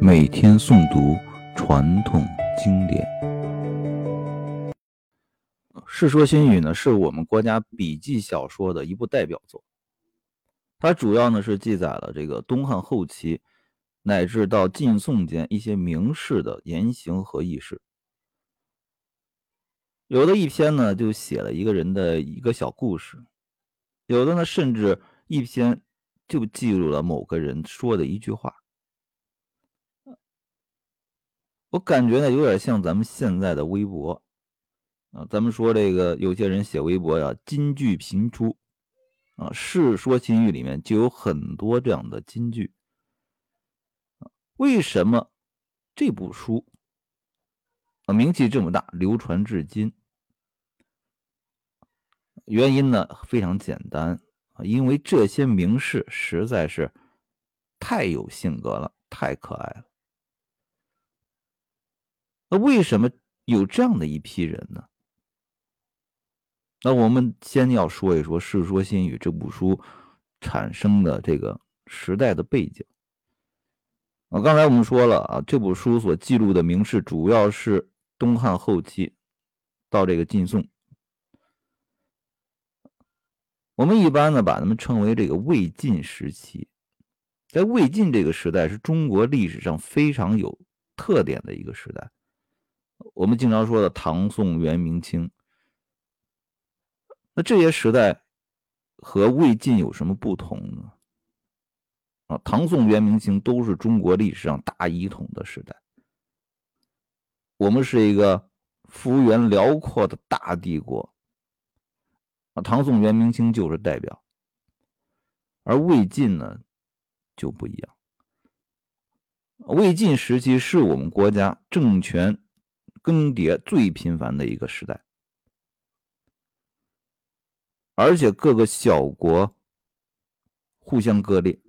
每天诵读传统经典，《世说新语》呢，是我们国家笔记小说的一部代表作。它主要呢是记载了这个东汉后期乃至到晋宋间一些名士的言行和轶事。有的一篇呢就写了一个人的一个小故事，有的呢甚至一篇就记录了某个人说的一句话。我感觉呢，有点像咱们现在的微博啊。咱们说这个，有些人写微博呀，金句频出啊，《世说新语》里面就有很多这样的金句为什么这部书啊名气这么大，流传至今？原因呢非常简单啊，因为这些名士实在是太有性格了，太可爱了。那为什么有这样的一批人呢？那我们先要说一说《世说新语》这部书产生的这个时代的背景。啊，刚才我们说了啊，这部书所记录的名士主要是东汉后期到这个晋宋。我们一般呢把他们称为这个魏晋时期。在魏晋这个时代，是中国历史上非常有特点的一个时代。我们经常说的唐宋元明清，那这些时代和魏晋有什么不同呢？啊，唐宋元明清都是中国历史上大一统的时代，我们是一个幅员辽阔的大帝国。啊，唐宋元明清就是代表，而魏晋呢就不一样。魏晋时期是我们国家政权。更迭最频繁的一个时代，而且各个小国互相割裂，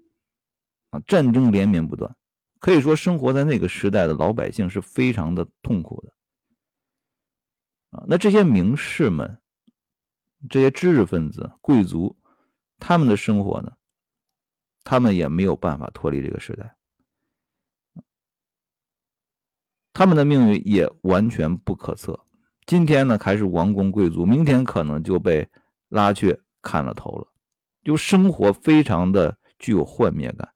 啊，战争连绵不断，可以说生活在那个时代的老百姓是非常的痛苦的，啊，那这些名士们、这些知识分子、贵族，他们的生活呢，他们也没有办法脱离这个时代。他们的命运也完全不可测。今天呢还是王公贵族，明天可能就被拉去砍了头了，就生活非常的具有幻灭感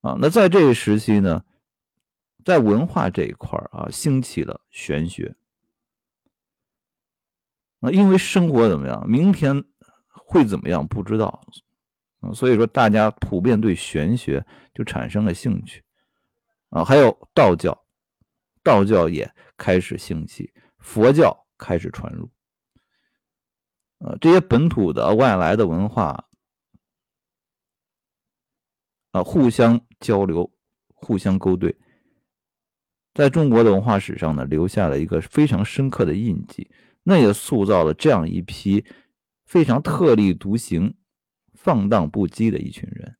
啊。那在这个时期呢，在文化这一块啊，兴起了玄学啊，因为生活怎么样，明天会怎么样不知道，所以说大家普遍对玄学就产生了兴趣啊，还有道教。道教也开始兴起，佛教开始传入，呃，这些本土的、外来的文化啊，互相交流、互相勾兑，在中国的文化史上呢，留下了一个非常深刻的印记。那也塑造了这样一批非常特立独行、放荡不羁的一群人。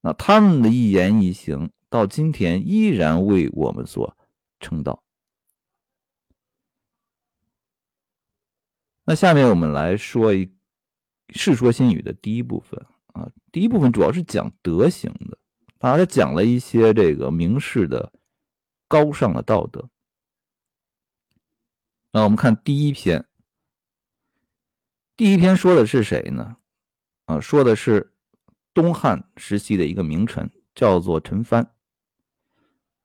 那他们的一言一行。到今天依然为我们所称道。那下面我们来说一《世说新语》的第一部分啊，第一部分主要是讲德行的，啊他讲了一些这个名士的高尚的道德。那我们看第一篇，第一篇说的是谁呢？啊，说的是东汉时期的一个名臣，叫做陈蕃。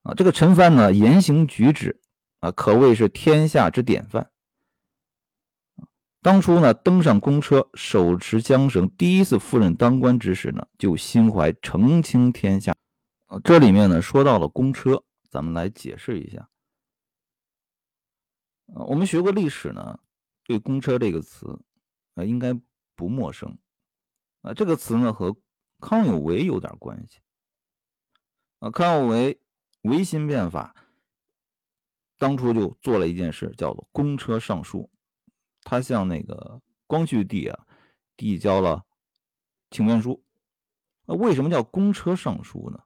啊，这个陈蕃呢，言行举止啊，可谓是天下之典范。当初呢，登上公车，手持缰绳，第一次赴任当官之时呢，就心怀澄清天下。这里面呢，说到了公车，咱们来解释一下。我们学过历史呢，对公车这个词啊，应该不陌生。啊，这个词呢，和康有为有点关系。啊，康有为。维新变法，当初就做了一件事，叫做公车上书。他向那个光绪帝啊递交了请愿书。那为什么叫公车上书呢？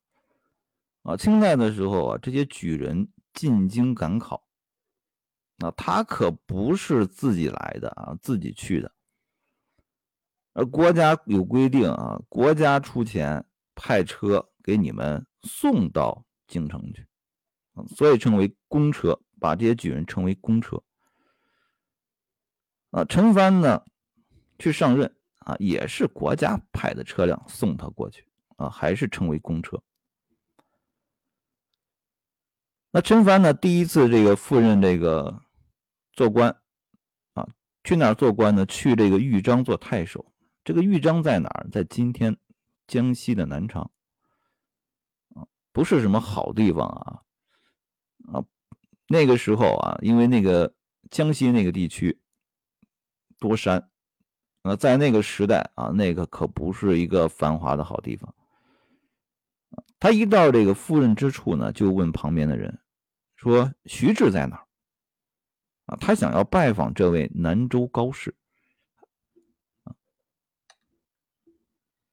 啊，清代的时候啊，这些举人进京赶考，那他可不是自己来的啊，自己去的。而国家有规定啊，国家出钱派车给你们送到京城去，所以称为公车，把这些举人称为公车。啊，陈蕃呢去上任啊，也是国家派的车辆送他过去啊，还是称为公车。那陈蕃呢，第一次这个赴任这个做官啊，去哪儿做官呢？去这个豫章做太守。这个豫章在哪儿？在今天江西的南昌，不是什么好地方啊啊！那个时候啊，因为那个江西那个地区多山啊，在那个时代啊，那个可不是一个繁华的好地方。他一到这个夫人之处呢，就问旁边的人说：“徐志在哪儿？”啊，他想要拜访这位南州高士。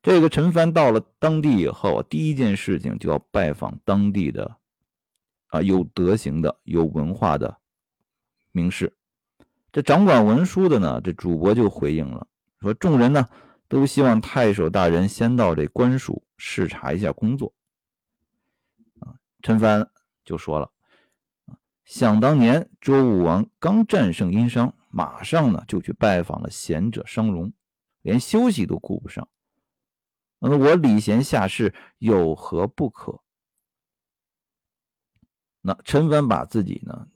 这个陈蕃到了当地以后，第一件事情就要拜访当地的啊有德行的、有文化的名士。这掌管文书的呢，这主簿就回应了，说众人呢都希望太守大人先到这官署视察一下工作。啊，陈帆就说了，想当年周武王刚战胜殷商，马上呢就去拜访了贤者商容，连休息都顾不上。那我礼贤下士有何不可？那陈蕃把自己呢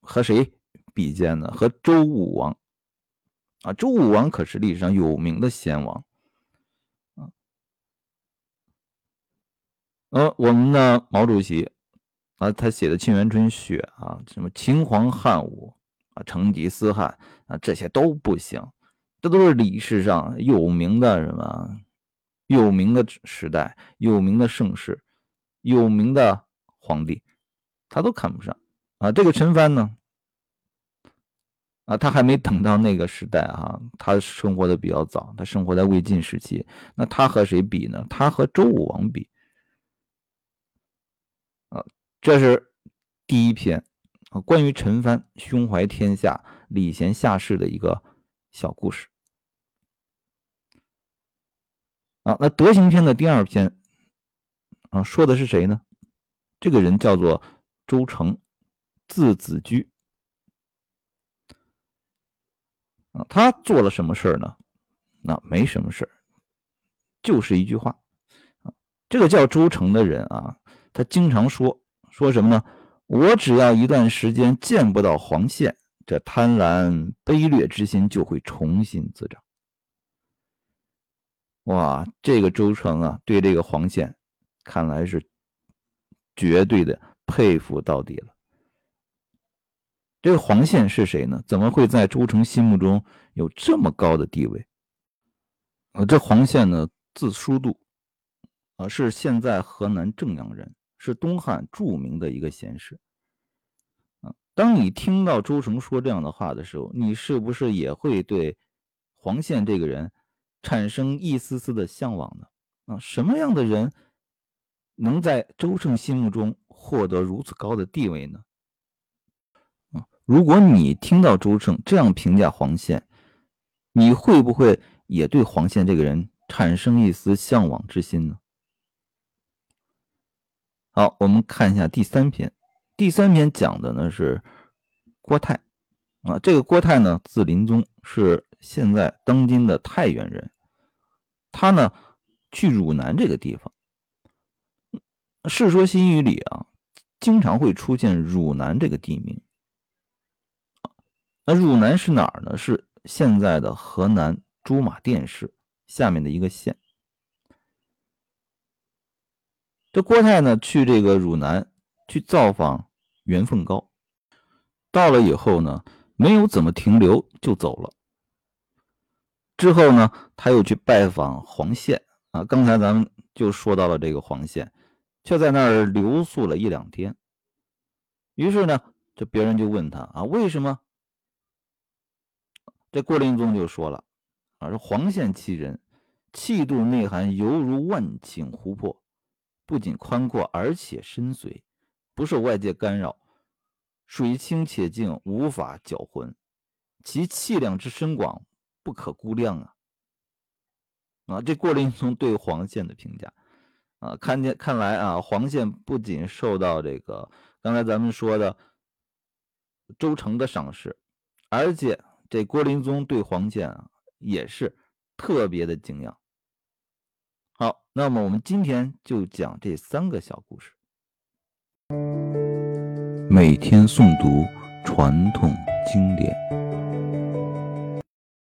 和谁比肩呢？和周武王啊，周武王可是历史上有名的贤王啊。呃，我们的毛主席啊，他写的《沁园春·雪》啊，什么秦皇汉武啊，成吉思汗啊，这些都不行，这都是历史上有名的什么？有名的时代，有名的盛世，有名的皇帝，他都看不上啊。这个陈蕃呢，啊，他还没等到那个时代啊，他生活的比较早，他生活在魏晋时期。那他和谁比呢？他和周武王比啊。这是第一篇啊，关于陈蕃胸怀天下、礼贤下士的一个小故事。啊，那德行篇的第二篇啊，说的是谁呢？这个人叫做周成，字子居。啊，他做了什么事儿呢？那没什么事儿，就是一句话。啊，这个叫周成的人啊，他经常说说什么呢？我只要一段时间见不到黄宪，这贪婪卑劣之心就会重新滋长。哇，这个周成啊，对这个黄宪，看来是绝对的佩服到底了。这个黄宪是谁呢？怎么会在周成心目中有这么高的地位？啊，这黄宪呢，字叔度，啊，是现在河南正阳人，是东汉著名的一个贤士。啊，当你听到周成说这样的话的时候，你是不是也会对黄宪这个人？产生一丝丝的向往呢？啊，什么样的人能在周胜心目中获得如此高的地位呢？啊，如果你听到周胜这样评价黄宪，你会不会也对黄宪这个人产生一丝向往之心呢？好，我们看一下第三篇。第三篇讲的呢是郭泰啊，这个郭泰呢字林宗，是现在当今的太原人。他呢，去汝南这个地方，《世说新语》里啊，经常会出现汝南这个地名。那汝南是哪儿呢？是现在的河南驻马店市下面的一个县。这郭泰呢，去这个汝南去造访袁凤高，到了以后呢，没有怎么停留就走了。之后呢，他又去拜访黄宪啊。刚才咱们就说到了这个黄宪，却在那儿留宿了一两天。于是呢，这别人就问他啊，为什么？这郭林宗就说了啊，说黄宪其人，气度内涵犹如万顷湖泊，不仅宽阔，而且深邃，不受外界干扰，水清且静，无法搅浑，其气量之深广。不可估量啊！啊，这郭林宗对黄宪的评价啊，看见看来啊，黄宪不仅受到这个刚才咱们说的周成的赏识，而且这郭林宗对黄宪啊也是特别的敬仰。好，那么我们今天就讲这三个小故事。每天诵读传统经典。